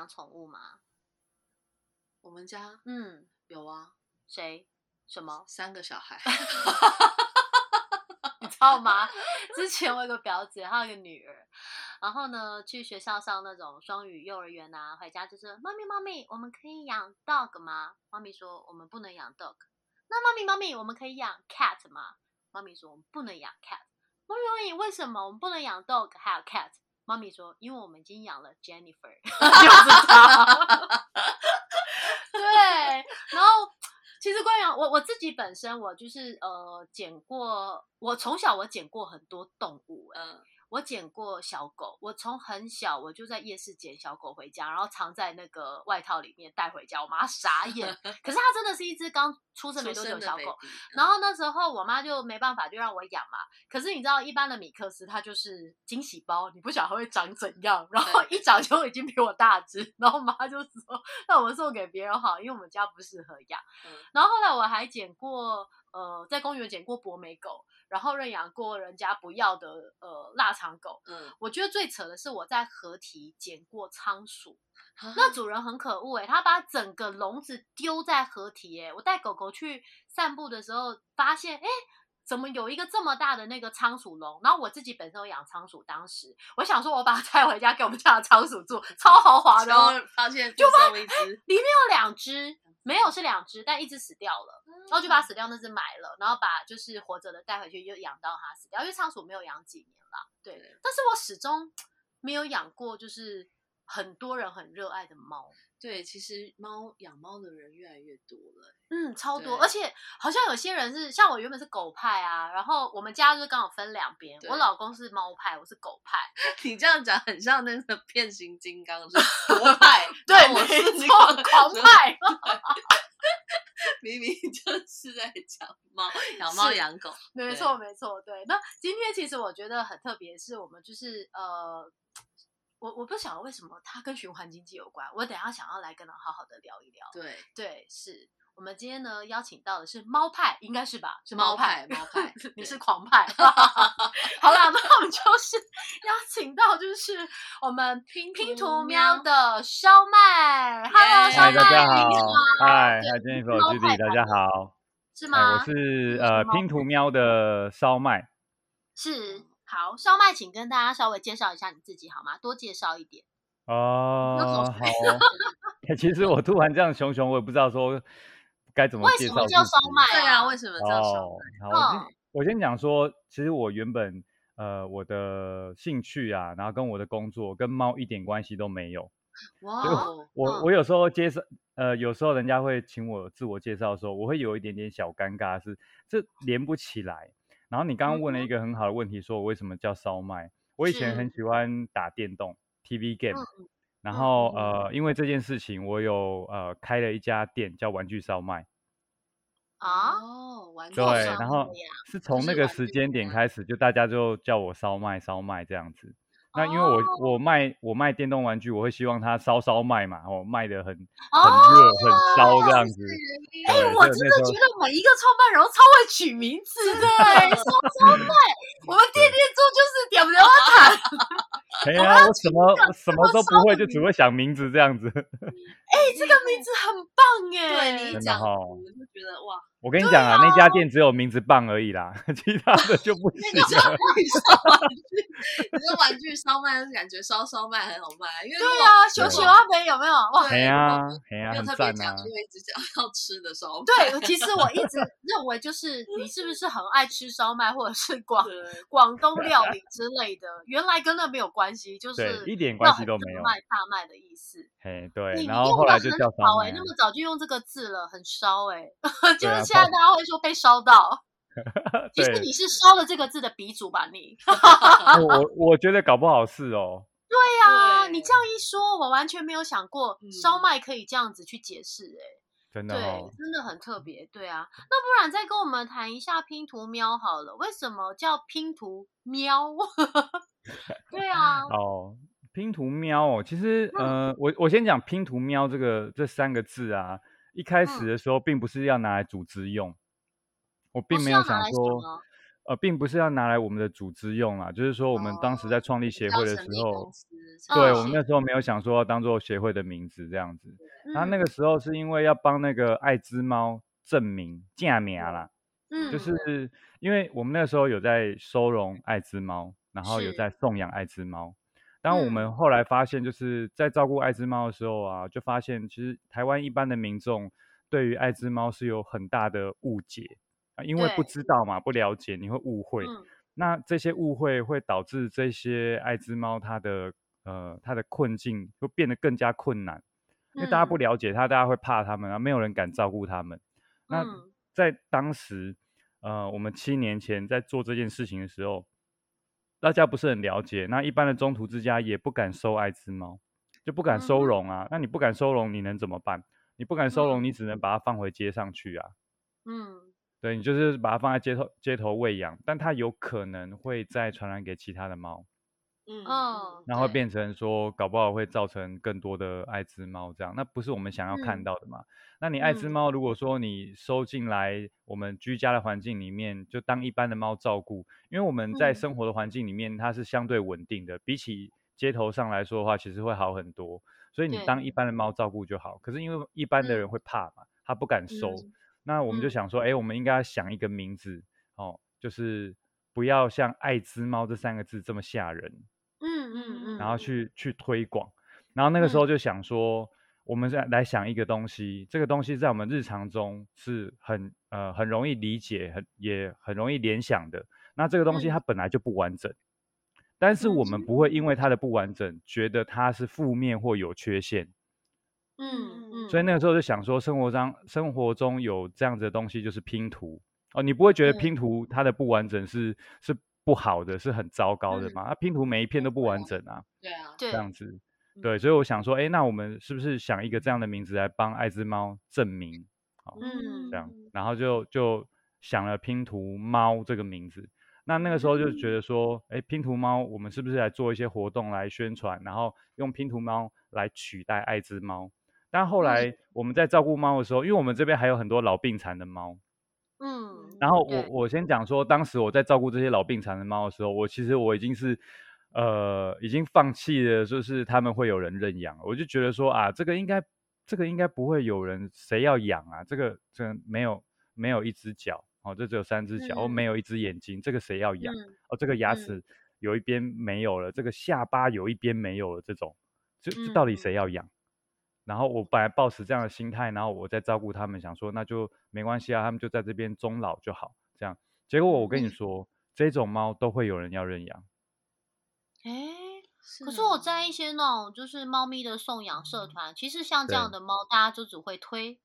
养宠物吗？我们家，嗯，有啊。谁？什么？三个小孩。你知道吗？之前我有个表姐，她有个女儿，然后呢，去学校上那种双语幼儿园啊，回家就是妈咪妈咪，我们可以养 dog 吗？妈咪说我们不能养 dog。那妈咪妈咪，我们可以养 cat 吗？妈咪说我们不能养 cat。妈咪妈咪，为什么我们不能养 dog 还有 cat？妈咪说因为我们已经养了 Jennifer，就是他。对，然后。其实关于我我自己本身，我就是呃捡过，我从小我捡过很多动物，嗯。我捡过小狗，我从很小我就在夜市捡小狗回家，然后藏在那个外套里面带回家。我妈傻眼，可是它真的是一只刚出生没多久的小狗。然后那时候我妈就没办法，就让我养嘛。可是你知道，一般的米克斯它就是惊喜包，你不晓得会长怎样，然后一长就已经比我大只。然后妈就说：“那我们送给别人好，因为我们家不适合养。”然后后来我还捡过。呃，在公园捡过博美狗，然后认养过人家不要的呃腊肠狗。嗯，我觉得最扯的是我在河堤捡过仓鼠，那主人很可恶哎，他把整个笼子丢在河堤哎，我带狗狗去散步的时候发现哎，怎么有一个这么大的那个仓鼠笼？然后我自己本身有养仓鼠，当时我想说我把它带回家给我们家的仓鼠住，超豪华的，发现就发现里面有两只。没有是两只，但一只死掉了，然后就把死掉那只埋了，然后把就是活着的带回去，就养到它死掉。因为仓鼠没有养几年了，对。但是我始终没有养过，就是很多人很热爱的猫。对，其实猫养猫的人越来越多了，嗯，超多。而且好像有些人是像我原本是狗派啊，然后我们家就是刚好分两边，我老公是猫派，我是狗派。你这样讲很像那个变形金刚是 国派，对，我是狂派。明明就是在讲猫，养猫养狗，没错没错。对，那今天其实我觉得很特别，是我们就是呃。我我不晓得为什么它跟循环经济有关，我等下想要来跟他好好的聊一聊。对对，是我们今天呢邀请到的是猫派，应该是吧？是猫派，猫派，你是狂派。好啦，那我们就是 邀请到就是我们拼拼图喵的烧麦。Hello，烧麦，大家好。嗨，嗨，金手基地，大家好。是吗？我是呃拼图喵的烧麦。是。好，烧麦，请跟大家稍微介绍一下你自己好吗？多介绍一点。哦，好。其实我突然这样熊熊，我也不知道说该怎么介绍。为什么叫烧麦？对啊，为什么叫烧麦？好，我先讲说，其实我原本呃我的兴趣啊，然后跟我的工作跟猫一点关系都没有。哇。我我有时候介绍，呃，有时候人家会请我自我介绍的时候，我会有一点点小尴尬，是这连不起来。然后你刚刚问了一个很好的问题，说我为什么叫烧麦？我以前很喜欢打电动，TV game。然后呃，因为这件事情，我有呃开了一家店，叫玩具烧麦。哦，玩具对，然后是从那个时间点开始，就大家就叫我烧麦烧麦这样子。那因为我我卖我卖电动玩具，我会希望它烧烧卖嘛，哦，卖的很很热很烧这样子。哎，我真的觉得每一个创办人都超会取名字的，烧烧 卖，我们天天做就是屌不了它。哎呀，我什么什么都不会，就只会想名字这样子。哎，这个名 字很棒哎，对你讲，我就觉得哇。我跟你讲啊，那家店只有名字棒而已啦，其他的就不行。那 玩具烧玩具，你说玩具烧卖，感觉烧烧卖很好卖，因为对啊，熊熊阿肥有没有？哇，对啊，对啊，很赞啊！因为一直讲要吃的烧。对，其实我一直认为，就是你是不是很爱吃烧麦，或者是广广东料理之类的？原来跟那没有关系，就是一点关系都没有，卖大卖的意思。嘿，对，然后后来就叫烧麦。那么早就用这个字了，很烧哎，就是。现在大家会说被烧到，其实你是烧了这个字的鼻祖吧？你，我我觉得搞不好是哦。对呀，你这样一说，我完全没有想过烧麦可以这样子去解释，哎，真的，对，真的很特别，对啊。那不然再跟我们谈一下拼图喵好了，为什么叫拼图喵？对啊，哦，拼图喵哦，其实呃，我我先讲拼图喵这个这三个字啊。一开始的时候，并不是要拿来组织用，我并没有想说，呃，并不是要拿来我们的组织用啊，就是说我们当时在创立协会的时候，对我们那时候没有想说要当做协会的名字这样子。然后那。个时候是因为要帮那个爱之猫证明价名啦，嗯，就是。因为我们那时候有在收容爱之猫，然后有在送养爱之猫。当我们后来发现，就是在照顾爱滋猫的时候啊，就发现其实台湾一般的民众对于爱滋猫是有很大的误解。啊，因为不知道嘛，不了解，你会误会。那这些误会会导致这些爱滋猫它的呃它的困境会变得更加困难，因为大家不了解它，大家会怕它们啊，没有人敢照顾它们。那在当时，呃，我们七年前在做这件事情的时候。大家不是很了解，那一般的中途之家也不敢收艾滋猫，就不敢收容啊。那你不敢收容，你能怎么办？你不敢收容，你只能把它放回街上去啊。嗯，对你就是把它放在街头街头喂养，但它有可能会再传染给其他的猫。嗯，然后变成说，搞不好会造成更多的艾滋猫这样，那不是我们想要看到的嘛？那你艾滋猫，如果说你收进来我们居家的环境里面，就当一般的猫照顾，因为我们在生活的环境里面它是相对稳定的，比起街头上来说的话，其实会好很多。所以你当一般的猫照顾就好。可是因为一般的人会怕嘛，他不敢收，那我们就想说，哎，我们应该要想一个名字哦，就是不要像艾滋猫这三个字这么吓人。嗯嗯嗯，然后去去推广，然后那个时候就想说，我们在来想一个东西，这个东西在我们日常中是很呃很容易理解，很也很容易联想的。那这个东西它本来就不完整，但是我们不会因为它的不完整，觉得它是负面或有缺陷。嗯嗯，所以那个时候就想说，生活中生活中有这样子的东西，就是拼图。哦，你不会觉得拼图它的不完整是是。不好的是很糟糕的嘛？那拼图每一片都不完整啊。对啊，这样子，对，所以我想说，哎，那我们是不是想一个这样的名字来帮爱之猫证明？好，嗯这样，然后就就想了拼图猫这个名字。那那个时候就觉得说，哎，拼图猫，我们是不是来做一些活动来宣传，然后用拼图猫来取代爱之猫？但后来我们在照顾猫的时候，因为我们这边还有很多老病残的猫。嗯，然后我我先讲说，当时我在照顾这些老病残的猫的时候，我其实我已经是，呃，已经放弃了，就是他们会有人认养，我就觉得说啊，这个应该，这个应该不会有人谁要养啊，这个这没有没有一只脚哦，这只有三只脚，哦，没有一只眼睛，这个谁要养？哦，这个牙齿有一边没有了，这个下巴有一边没有了，这种，这这到底谁要养？然后我本来抱持这样的心态，然后我在照顾他们，想说那就没关系啊，他们就在这边终老就好。这样，结果我跟你说，这种猫都会有人要认养。哎，可是我在一些那种就是猫咪的送养社团，其实像这样的猫，大家就只会推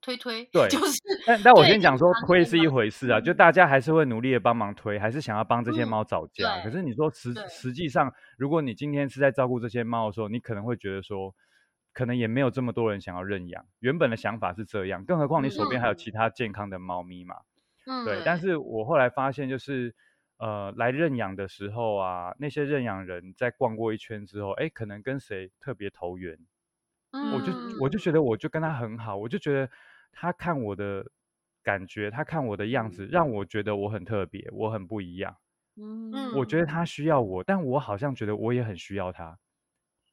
推推。对，就是。但但我先讲说，推是一回事啊，就大家还是会努力的帮忙推，还是想要帮这些猫找家。可是你说实实际上，如果你今天是在照顾这些猫的时候，你可能会觉得说。可能也没有这么多人想要认养，原本的想法是这样，更何况你手边还有其他健康的猫咪嘛。嗯，对。但是我后来发现，就是呃，来认养的时候啊，那些认养人在逛过一圈之后，哎，可能跟谁特别投缘，我就我就觉得我就跟他很好，我就觉得他看我的感觉，他看我的样子，让我觉得我很特别，我很不一样。嗯，我觉得他需要我，但我好像觉得我也很需要他。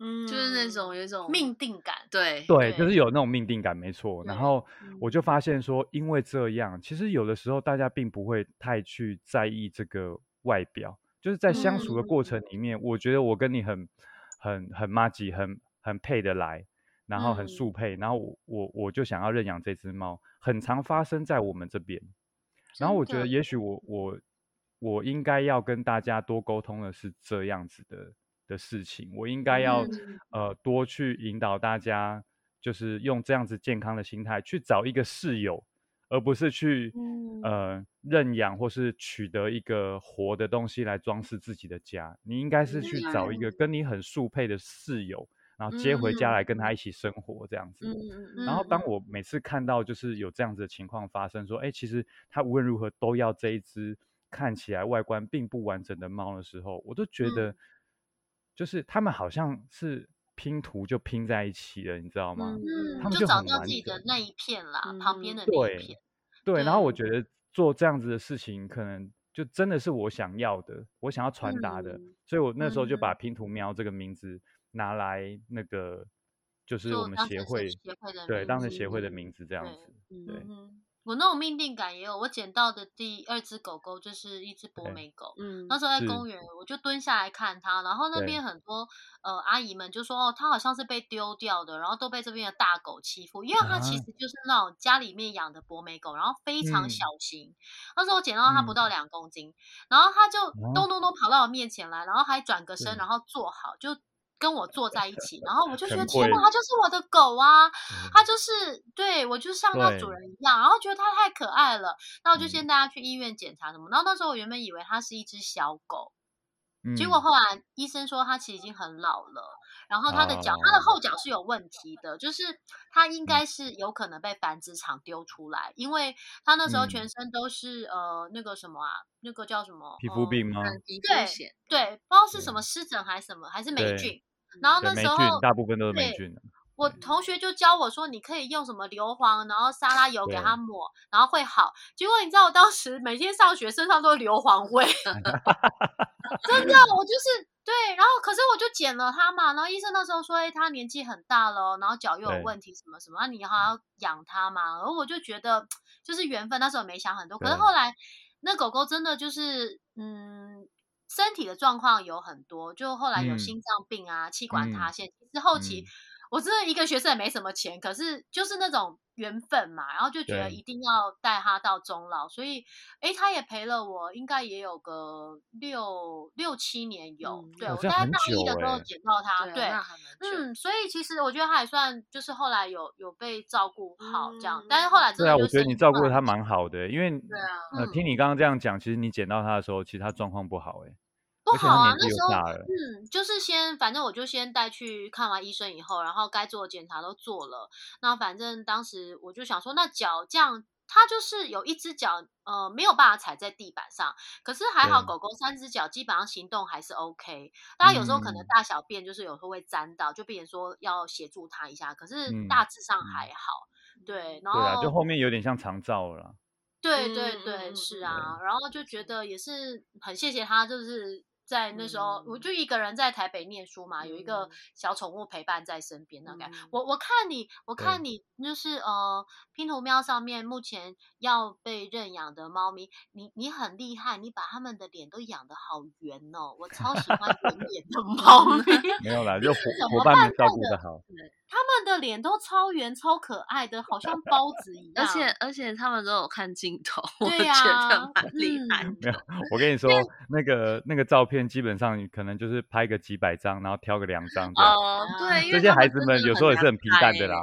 嗯，就是那种有一种命定感，对对，就是有那种命定感，没错。然后我就发现说，因为这样，其实有的时候大家并不会太去在意这个外表，就是在相处的过程里面，我觉得我跟你很很很妈吉，很很配得来，然后很速配，然后我我我就想要认养这只猫，很常发生在我们这边。然后我觉得，也许我我我应该要跟大家多沟通的是这样子的。的事情，我应该要呃多去引导大家，就是用这样子健康的心态去找一个室友，而不是去呃认养或是取得一个活的东西来装饰自己的家。你应该是去找一个跟你很速配的室友，然后接回家来跟他一起生活这样子。然后当我每次看到就是有这样子的情况发生，说哎，其实他无论如何都要这一只看起来外观并不完整的猫的时候，我都觉得。就是他们好像是拼图就拼在一起了，你知道吗？嗯，他们就找到自己的那一片啦，旁边的那一片。对，然后我觉得做这样子的事情，可能就真的是我想要的，我想要传达的，所以我那时候就把拼图喵这个名字拿来那个，就是我们协会协会的对当成协会的名字这样子，对。我那种命定感也有，我捡到的第二只狗狗就是一只博美狗。嗯，那时候在公园，我就蹲下来看它，然后那边很多呃阿姨们就说，哦，它好像是被丢掉的，然后都被这边的大狗欺负，因为它其实就是那种家里面养的博美狗，然后非常小型。那时候我捡到它不到两公斤，然后它就咚咚咚跑到我面前来，然后还转个身，然后坐好就。跟我坐在一起，然后我就觉得天哪，它就是我的狗啊，它就是对我就像它主人一样，然后觉得它太可爱了，那我就先带它去医院检查什么。然后那时候我原本以为它是一只小狗，结果后来医生说它其实已经很老了，然后它的脚，它的后脚是有问题的，就是它应该是有可能被繁殖场丢出来，因为它那时候全身都是呃那个什么啊，那个叫什么皮肤病吗？对对，不知道是什么湿疹还是什么，还是霉菌。然后那时候大部分都是霉菌。我同学就教我说，你可以用什么硫磺，然后沙拉油给它抹，然后会好。结果你知道，我当时每天上学身上都是硫磺味，真的，我就是对。然后可是我就捡了它嘛，然后医生那时候说，哎，它年纪很大了，然后脚又有问题，什么什么，那你还要养它嘛？然后我就觉得就是缘分，那时候没想很多。可是后来那狗狗真的就是嗯。身体的状况有很多，就后来有心脏病啊、气管塌陷。其实后期我真的一个学生也没什么钱，可是就是那种缘分嘛，然后就觉得一定要带他到终老，所以哎，他也陪了我，应该也有个六六七年有。对我在大一的时候捡到他，对，嗯，所以其实我觉得他也算就是后来有有被照顾好这样，但是后来对啊，我觉得你照顾的他蛮好的，因为对啊，呃，听你刚刚这样讲，其实你捡到他的时候，其实他状况不好，哎。不好啊，那时候嗯，就是先反正我就先带去看完医生以后，然后该做的检查都做了。那反正当时我就想说，那脚这样，它就是有一只脚呃没有办法踩在地板上，可是还好狗狗三只脚基本上行动还是 OK。大家有时候可能大小便就是有时候会沾到，就变成说要协助它一下，可是大致上还好。对，然后对啊，就后面有点像肠照了。对对对，是啊，然后就觉得也是很谢谢他，就是。在那时候，我就一个人在台北念书嘛，有一个小宠物陪伴在身边。那感我我看你，我看你就是呃，拼图喵上面目前要被认养的猫咪，你你很厉害，你把他们的脸都养的好圆哦，我超喜欢圆 脸的猫咪。没有啦，就伙伙伴们照顾的好。他们的脸都超圆、超可爱的，好像包子一样。而且而且他们都有看镜头，我觉得蛮厉害。没有，我跟你 说，那个那个照片基本上可能就是拍个几百张，然后挑个两张。哦，对，这些孩子们有时候也是很皮蛋的啦。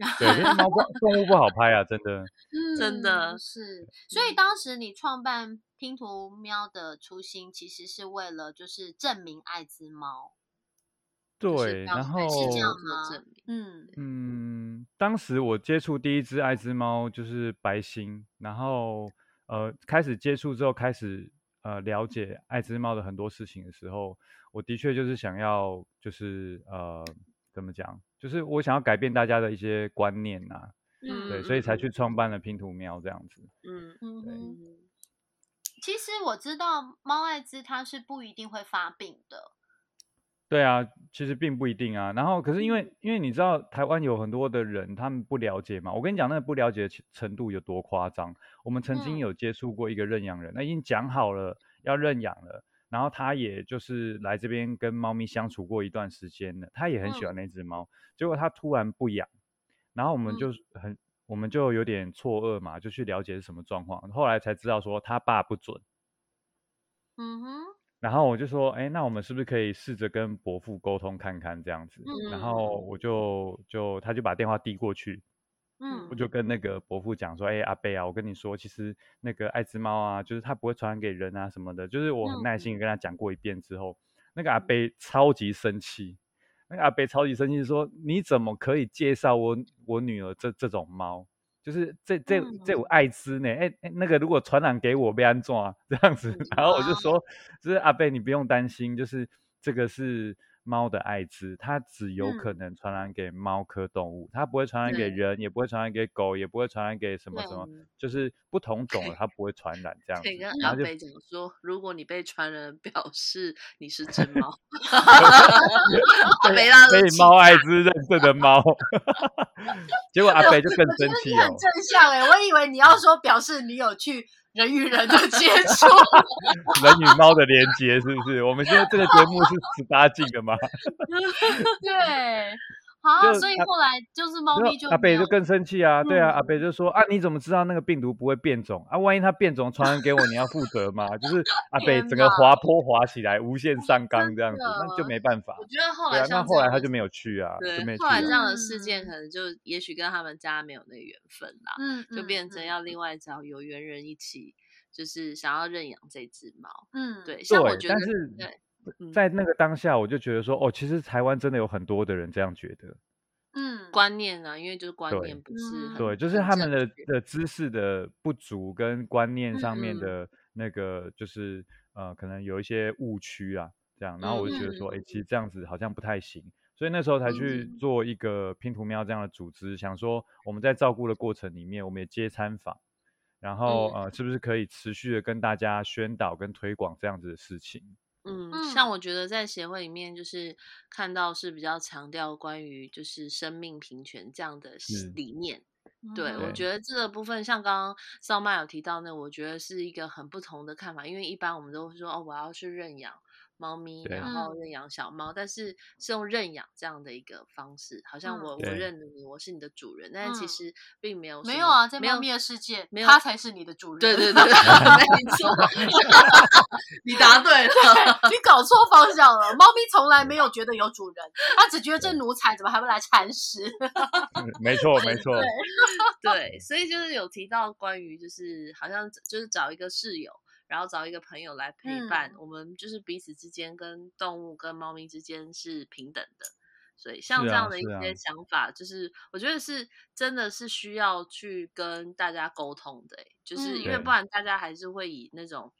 对，猫动物不好拍啊，真的。嗯，真的是。所以当时你创办拼图喵的初心，其实是为了就是证明爱之猫。对，然后是这样吗嗯嗯，当时我接触第一只爱之猫就是白星，然后呃开始接触之后，开始呃了解爱之猫的很多事情的时候，我的确就是想要就是呃怎么讲，就是我想要改变大家的一些观念呐，对，所以才去创办了拼图喵这样子，嗯嗯嗯。其实我知道猫艾滋它是不一定会发病的。对啊，其实并不一定啊。然后，可是因为因为你知道台湾有很多的人，他们不了解嘛。我跟你讲，那个不了解的程度有多夸张。我们曾经有接触过一个认养人，那已经讲好了要认养了，然后他也就是来这边跟猫咪相处过一段时间了，他也很喜欢那只猫。结果他突然不养，然后我们就很我们就有点错愕嘛，就去了解是什么状况。后来才知道说他爸不准。嗯哼。然后我就说，哎，那我们是不是可以试着跟伯父沟通看看这样子？然后我就就他就把电话递过去，嗯，我就跟那个伯父讲说，哎，阿贝啊，我跟你说，其实那个艾滋猫啊，就是它不会传染给人啊什么的，就是我很耐心跟他讲过一遍之后，那个阿贝超级生气，那个阿贝超级生气说，你怎么可以介绍我我女儿这这种猫？就是这这这我艾滋呢，哎哎，那个如果传染给我被安装啊？这样子，然后我就说，就是阿贝你不用担心，就是这个是。猫的艾滋，它只有可能传染给猫科动物，它不会传染给人，也不会传染给狗，也不会传染给什么什么，就是不同种的它不不会传染这样。可以跟阿北讲说，如果你被传染，表示你是只猫。被猫艾滋认证的猫，结果阿北就更生气了。很正向哎，我以为你要说表示你有去。人与人的接触，人与猫的连接，是不是？我们现在这个节目是十八禁的吗？对。好，所以后来就是猫咪就阿北就更生气啊，对啊，阿北就说啊，你怎么知道那个病毒不会变种啊？万一它变种传染给我，你要负责吗？就是阿北整个滑坡滑起来，无限上纲这样子，那就没办法。我觉得后来那后来他就没有去啊，对，后来这样的事件可能就也许跟他们家没有那个缘分啦，嗯，就变成要另外找有缘人一起，就是想要认养这只猫，嗯，对，像我觉得对。在那个当下，我就觉得说，哦，其实台湾真的有很多的人这样觉得。嗯，观念啊，因为就是观念不是对，就是他们的的知识的不足跟观念上面的那个，就是呃，可能有一些误区啊，这样。然后我就觉得说，哎，其实这样子好像不太行，所以那时候才去做一个拼图喵这样的组织，想说我们在照顾的过程里面，我们也接参访，然后呃，是不是可以持续的跟大家宣导跟推广这样子的事情。嗯，像我觉得在协会里面，就是看到是比较强调关于就是生命平权这样的理念。对我觉得这个部分，像刚刚少麦有提到那，我觉得是一个很不同的看法，因为一般我们都会说哦，我要去认养。猫咪，然后认养小猫，但是是用认养这样的一个方式，好像我我认了你，我是你的主人，但是其实并没有没有啊，在猫咪的世界，它才是你的主人。对对对，没错，你答对了，你搞错方向了。猫咪从来没有觉得有主人，它只觉得这奴才怎么还会来铲屎。没错没错，对，所以就是有提到关于就是好像就是找一个室友。然后找一个朋友来陪伴，我们就是彼此之间跟动物跟猫咪之间是平等的，所以像这样的一些。想法，就是我觉得是真的是需要去跟大家沟通的，就是因为不然大家还是会以那种，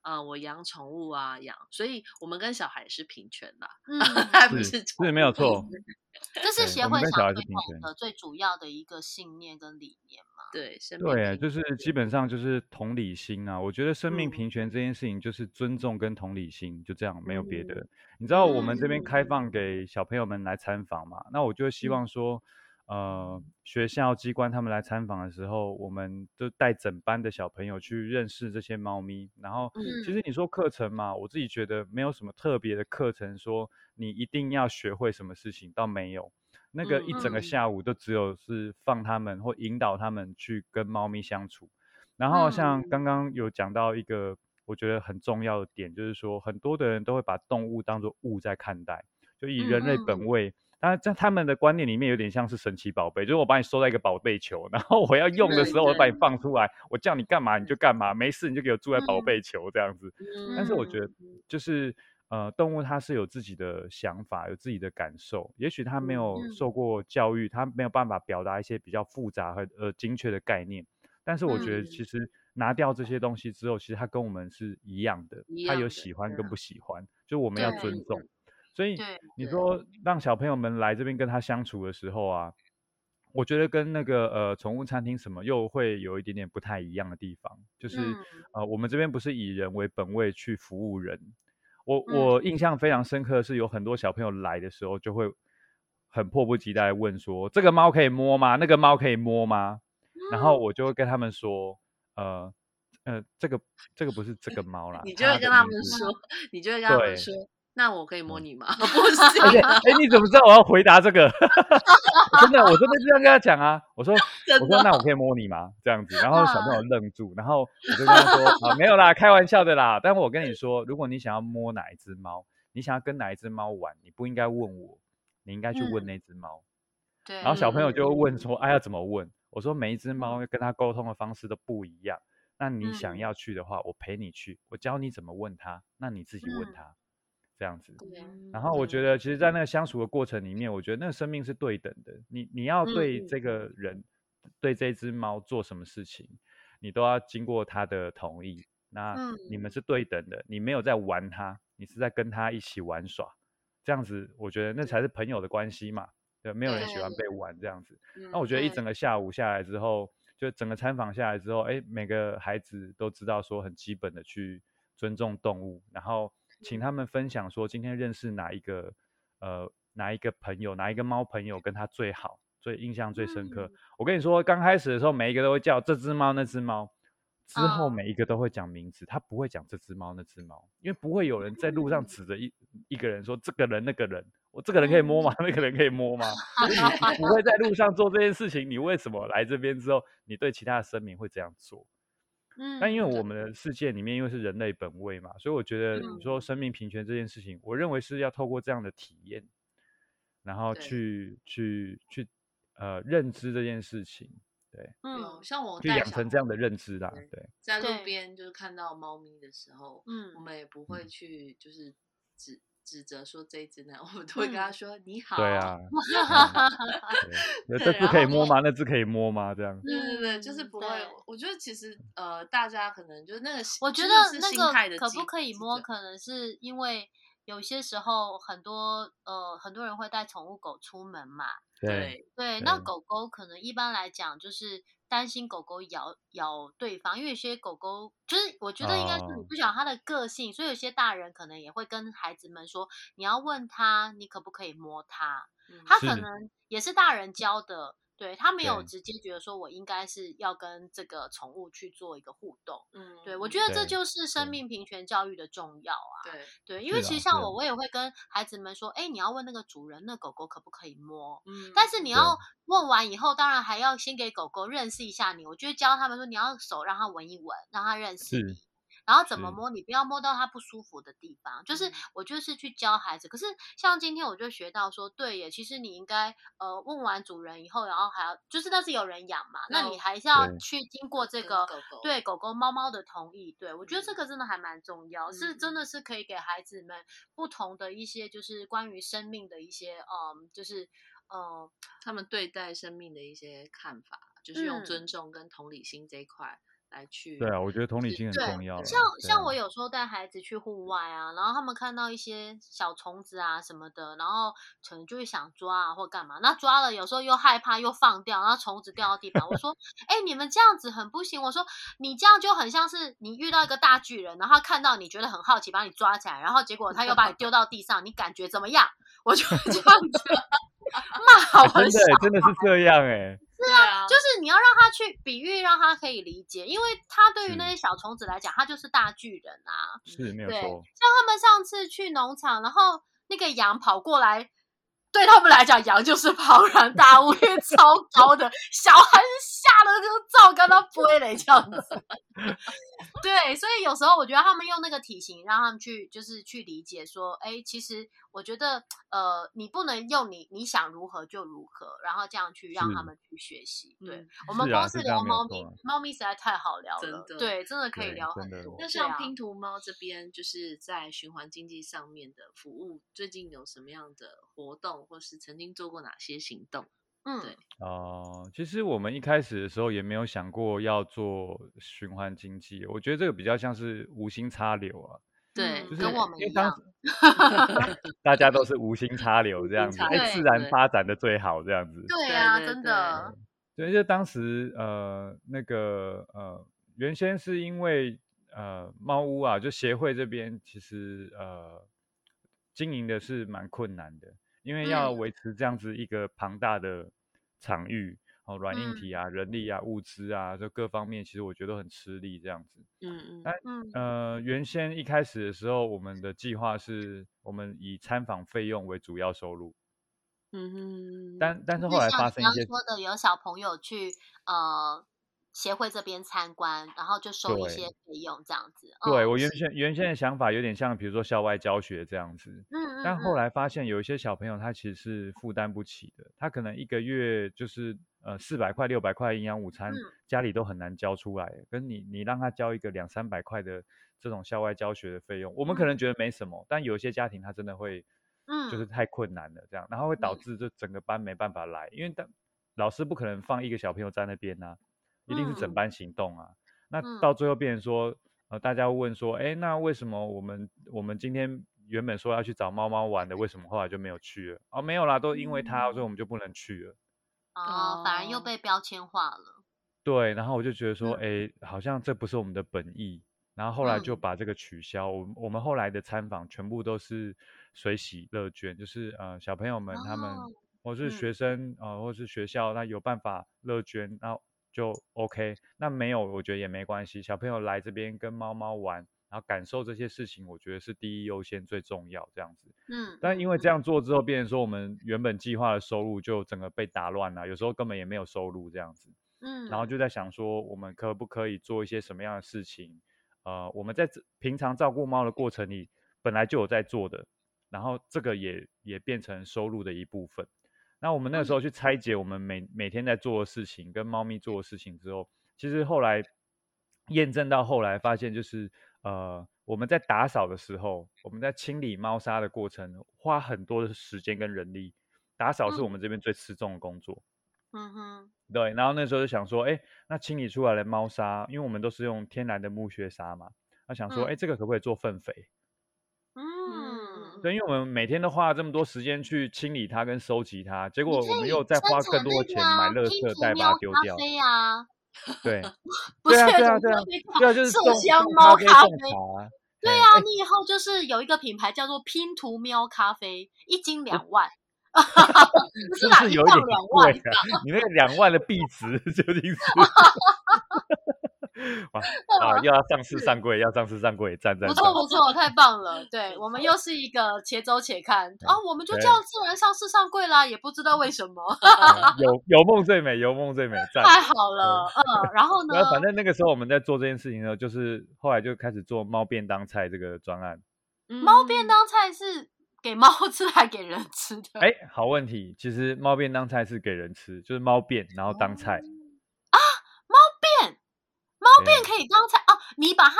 呃，我养宠物啊养，所以我们跟小孩是平权的，嗯，不是是没有错，这是协会想推广的最主要的一个信念跟理念。对，对，就是基本上就是同理心啊。我觉得生命平权这件事情就是尊重跟同理心，就这样，没有别的。你知道我们这边开放给小朋友们来参访嘛？那我就希望说，呃，学校机关他们来参访的时候，我们就带整班的小朋友去认识这些猫咪。然后，其实你说课程嘛，我自己觉得没有什么特别的课程，说你一定要学会什么事情，倒没有。那个一整个下午都只有是放他们或引导他们去跟猫咪相处，然后像刚刚有讲到一个我觉得很重要的点，就是说很多的人都会把动物当作物在看待，就以人类本位，当然在他们的观念里面有点像是神奇宝贝，就是我把你收在一个宝贝球，然后我要 用的时候我把你放出来，我叫你干嘛你就干嘛，没事你就给我住在宝贝球这样子。但是我觉得就是。呃，动物它是有自己的想法，有自己的感受。也许它没有受过教育，它没有办法表达一些比较复杂和呃精确的概念。但是我觉得，其实拿掉这些东西之后，其实它跟我们是一样的。它有喜欢跟不喜欢，就我们要尊重。所以你说让小朋友们来这边跟他相处的时候啊，我觉得跟那个呃宠物餐厅什么又会有一点点不太一样的地方，就是呃我们这边不是以人为本位去服务人。我我印象非常深刻的是，有很多小朋友来的时候就会很迫不及待问说：“这个猫可以摸吗？那个猫可以摸吗？”然后我就会跟他们说：“呃呃，这个这个不是这个猫啦。”你就会跟他们说，你就会跟他们说。那我可以摸你吗？不是，哎，你怎么知道我要回答这个？真的，我真的这样跟他讲啊。我说，我说，那我可以摸你吗？这样子，然后小朋友愣住，然后我就跟他说，啊，没有啦，开玩笑的啦。但我跟你说，如果你想要摸哪一只猫，你想要跟哪一只猫玩，你不应该问我，你应该去问那只猫。对。然后小朋友就会问说，哎，要怎么问？我说，每一只猫跟它沟通的方式都不一样。那你想要去的话，我陪你去，我教你怎么问它，那你自己问它。这样子，然后我觉得，其实，在那个相处的过程里面，我觉得那个生命是对等的。你你要对这个人，对这只猫做什么事情，你都要经过他的同意。那你们是对等的，你没有在玩它，你是在跟他一起玩耍。这样子，我觉得那才是朋友的关系嘛。对，没有人喜欢被玩这样子。那我觉得一整个下午下来之后，就整个参访下来之后，哎，每个孩子都知道说很基本的去尊重动物，然后。请他们分享说，今天认识哪一个呃哪一个朋友，哪一个猫朋友跟他最好，最印象最深刻。我跟你说，刚开始的时候，每一个都会叫这只猫那只猫，之后每一个都会讲名字，他不会讲这只猫那只猫，因为不会有人在路上指着一一个人说这个人那个人，我这个人可以摸吗？那个人可以摸吗？你不会在路上做这件事情，你为什么来这边之后，你对其他的生命会这样做？但因为我。们的世界里面，因为是人类本位嘛，所以我觉得你说生命平权这件事情，我认为是要透过这样的体验，然后去去去呃认知这件事情，对，嗯，像我就养成这样的认知啦，对，在。路边就是看到猫咪的时候，嗯，我们也不会去就是指。指责说这一只呢，我们都会跟他说你好。对啊，这只可以摸吗？那只可以摸吗？这样。对对对，就是不会。我觉得其实呃，大家可能就是那个，我觉得那个可不可以摸，可能是因为有些时候很多呃很多人会带宠物狗出门嘛。对对，那狗狗可能一般来讲就是。担心狗狗咬咬对方，因为有些狗狗就是我觉得应该是你不晓得它的个性，所以有些大人可能也会跟孩子们说，你要问他你可不可以摸它，他可能也是大人教的。对他没有直接觉得说，我应该是要跟这个宠物去做一个互动。嗯，对，我觉得这就是生命平权教育的重要啊。对对，因为其实像我，我也会跟孩子们说，哎，你要问那个主人，那狗狗可不可以摸？嗯，但是你要问完以后，当然还要先给狗狗认识一下你。我就教他们说，你要手让它闻一闻，让它认识你。然后怎么摸？你不要摸到它不舒服的地方。就是我就是去教孩子。可是像今天我就学到说，对耶，其实你应该呃问完主人以后，然后还要就是那是有人养嘛，那你还是要去经过这个对狗狗猫猫的同意。对我觉得这个真的还蛮重要，是真的是可以给孩子们不同的一些就是关于生命的一些嗯，就是呃他们对待生命的一些看法，就是用尊重跟同理心这一块。来去对啊，我觉得同理心很重要。像像我有时候带孩子去户外啊，然后他们看到一些小虫子啊什么的，然后可能就会想抓啊或干嘛。那抓了有时候又害怕又放掉，然后虫子掉到地板。我说：“哎，你们这样子很不行。”我说：“你这样就很像是你遇到一个大巨人，然后看到你觉得很好奇，把你抓起来，然后结果他又把你丢到地上，你感觉怎么样？”我就这样子 骂好真的真的是这样哎。是啊，就是你要让他去比喻，让他可以理解，因为他对于那些小虫子来讲，他就是大巨人啊。是没有错。像他们上次去农场，然后那个羊跑过来。对他们来讲，羊就是庞然大物，因为超高的，小孩吓得就照跟他飞嘞这样子。对，所以有时候我觉得他们用那个体型，让他们去就是去理解说，哎，其实我觉得呃，你不能用你你想如何就如何，然后这样去让他们去学习。对我们光是聊猫咪，猫咪实在太好聊了，对，真的可以聊很多。那像拼图猫这边，就是在循环经济上面的服务，最近有什么样的活动？或是曾经做过哪些行动？嗯，对哦，其实我们一开始的时候也没有想过要做循环经济，我觉得这个比较像是无心插柳啊。对，就是跟我们一样，大家都是无心插柳这样子，哎，自然发展的最好这样子。对啊，真的。对，就当时呃那个呃，原先是因为呃猫屋啊，就协会这边其实呃经营的是蛮困难的，因为要维持这样子一个庞大的场域。哦，软硬体啊，人力啊，物资啊，就各方面，其实我觉得很吃力这样子。嗯嗯。但呃，原先一开始的时候，我们的计划是我们以参访费用为主要收入。嗯哼。但但是后来发生一些。说的有小朋友去呃。协会这边参观，然后就收一些费用这样子。对我原先原先的想法有点像，比如说校外教学这样子。嗯嗯。但后来发现有一些小朋友他其实是负担不起的，他可能一个月就是呃四百块六百块营养午餐，家里都很难交出来。跟你你让他交一个两三百块的这种校外教学的费用，我们可能觉得没什么，但有些家庭他真的会，嗯，就是太困难了这样，然后会导致就整个班没办法来，因为当老师不可能放一个小朋友在那边呐。一定是整班行动啊！那到最后变成说，呃，大家问说，哎，那为什么我们我们今天原本说要去找猫猫玩的，为什么后来就没有去了？哦，没有啦，都因为他，所以我们就不能去了。哦，反而又被标签化了。对，然后我就觉得说，哎，好像这不是我们的本意，然后后来就把这个取消。我我们后来的参访全部都是随喜乐捐，就是呃小朋友们他们或是学生啊，或是学校，那有办法乐捐，然后。就 OK，那没有，我觉得也没关系。小朋友来这边跟猫猫玩，然后感受这些事情，我觉得是第一优先最重要这样子。嗯，但因为这样做之后，变成说我们原本计划的收入就整个被打乱了，有时候根本也没有收入这样子。嗯，然后就在想说，我们可不可以做一些什么样的事情？呃，我们在平常照顾猫的过程里，本来就有在做的，然后这个也也变成收入的一部分。那我们那个时候去拆解我们每每天在做的事情，跟猫咪做的事情之后，其实后来验证到后来发现，就是呃我们在打扫的时候，我们在清理猫砂的过程，花很多的时间跟人力。打扫是我们这边最吃重的工作。嗯哼。对，然后那时候就想说，哎，那清理出来的猫砂，因为我们都是用天然的木屑砂嘛，那想说，哎，这个可不可以做粪肥？对，因为我们每天都花了这么多时间去清理它跟收集它，结果我们又再花更多的钱买垃圾袋把它丢掉。对，对啊，对啊，对啊，对啊，就是麝香猫咖啡。对啊，你以后就是有一个品牌叫做拼图喵咖啡，一斤两 万。是不是有点贵啊？你那个两万的币值究竟是？啊！又要上市上柜，要上市上柜，赞赞！不错不错，太棒了！对我们又是一个且走且看啊，我们就这样自然上市上柜啦，也不知道为什么。有有梦最美，有梦最美，太好了，嗯。然后呢？反正那个时候我们在做这件事情的时候，就是后来就开始做猫便当菜这个专案。猫便当菜是给猫吃还给人吃的？哎，好问题。其实猫便当菜是给人吃，就是猫便然后当菜。猫便可以当菜哦，你把它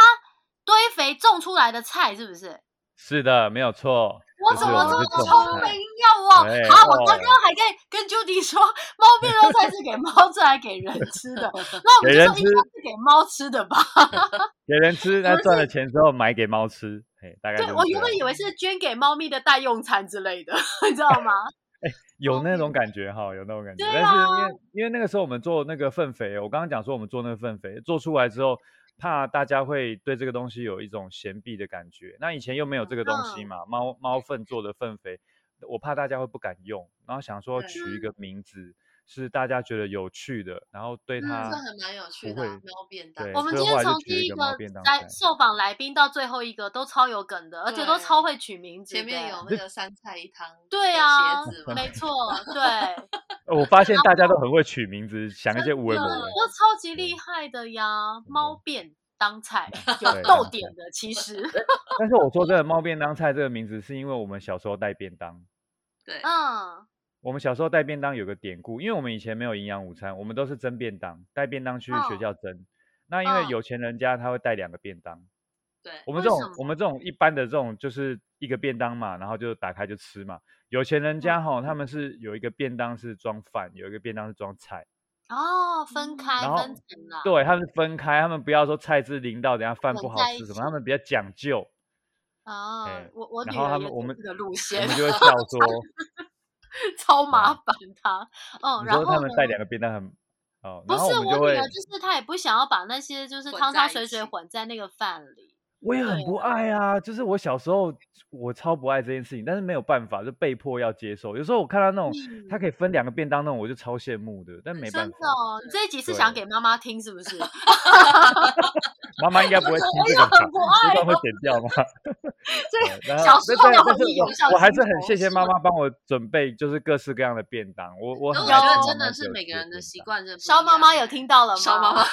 堆肥种出来的菜是不是？是的，没有错。我怎么这么聪明呀？我好，我刚刚还可以跟 Judy 说，猫便当菜是给猫吃还是给人 吃的？那我们就说应该是给猫吃的吧。给人吃，那赚了钱之后买给猫吃，嘿，大概。对我原本以为是捐给猫咪的代用餐之类的，你知道吗？哎，有那种感觉哈，有那种感觉。但是因为因为那个时候我们做那个粪肥，我刚刚讲说我们做那个粪肥做出来之后，怕大家会对这个东西有一种嫌避的感觉。那以前又没有这个东西嘛，猫猫粪做的粪肥，我怕大家会不敢用，然后想说取一个名字。是大家觉得有趣的，然后对他这很蛮有趣的猫便当。我们今天从第一个来受访来宾到最后一个都超有梗的，而且都超会取名字。前面有 那个三菜一汤，对啊，没错，对。我发现大家都很会取名字，想一些无为模的，都超级厉害的呀。猫便当菜有逗点的，其实。但是我说这个猫便当菜这个名字，是因为我们小时候带便当。对，嗯。我们小时候带便当有个典故，因为我们以前没有营养午餐，我们都是蒸便当，带便当去学校蒸。那因为有钱人家他会带两个便当，对，我们这种我们这种一般的这种就是一个便当嘛，然后就打开就吃嘛。有钱人家哈，他们是有一个便当是装饭，有一个便当是装菜。哦，分开分层了。对，他们分开，他们不要说菜汁淋到，等下饭不好吃什么，他们比较讲究。哦，我我然后他们我们的路线，我们就会笑说。超麻烦他，嗯，然后他们带两个便当很哦，不是我女儿，就是她也不想要把那些就是汤汤水水混在那个饭里。我也很不爱啊，就是我小时候我超不爱这件事情，但是没有办法，就被迫要接受。有时候我看到那种他可以分两个便当那种，我就超羡慕的，但没办法。真的，你这一集是想给妈妈听是不是？妈妈应该不会听这个，这段会剪掉吗？这，小时候的回忆，我还是很谢谢妈妈帮我准备，就是各式各样的便当。我我觉得真的是每个人的习惯，烧妈妈有听到了吗？烧妈妈，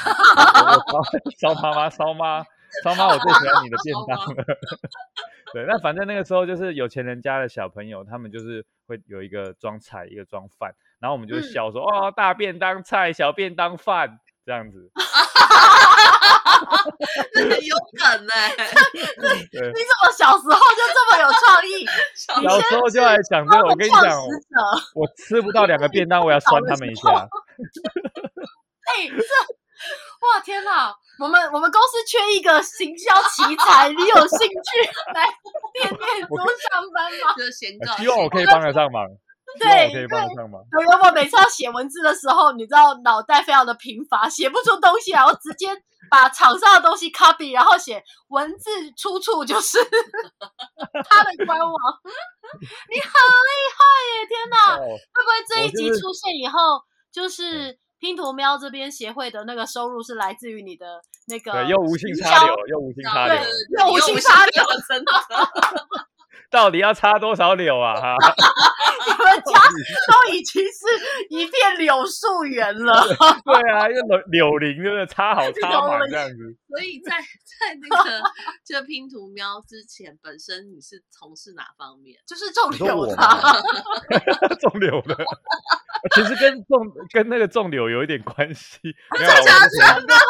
烧妈妈，烧妈。烧妈，我最喜欢你的便当了。对，那反正那个时候就是有钱人家的小朋友，他们就是会有一个装菜，一个装饭，然后我们就笑说：“哦，大便当菜，小便当饭，这样子。”很有梗呢。你怎么小时候就这么有创意？小时候就来想这个，我跟你讲，我吃不到两个便当，我要酸他们一下。哎，这。哇天哪！我们我们公司缺一个行销奇才，你有兴趣来店面中上班吗？就先告，希望我可以帮得上忙。对，可以帮得上忙。我每次要写文字的时候，你知道脑袋非常的贫乏，写不出东西来，我直接把场上的东西 copy，然后写文字出处就是 他的官网。你很厉害耶！天哪，会不会这一集出现以后就是？拼图喵这边协会的那个收入是来自于你的那个，对，又无性插柳，又无性插柳，又无性插柳，真的，到底要插多少柳啊？哈，你们家都已经是一片柳树园了。对啊，因为柳林真的插好插满这样子。所以在在那个这拼图喵之前，本身你是从事哪方面？就是种柳的，种柳的。其实跟种跟那个种柳有一点关系，真的真的吗？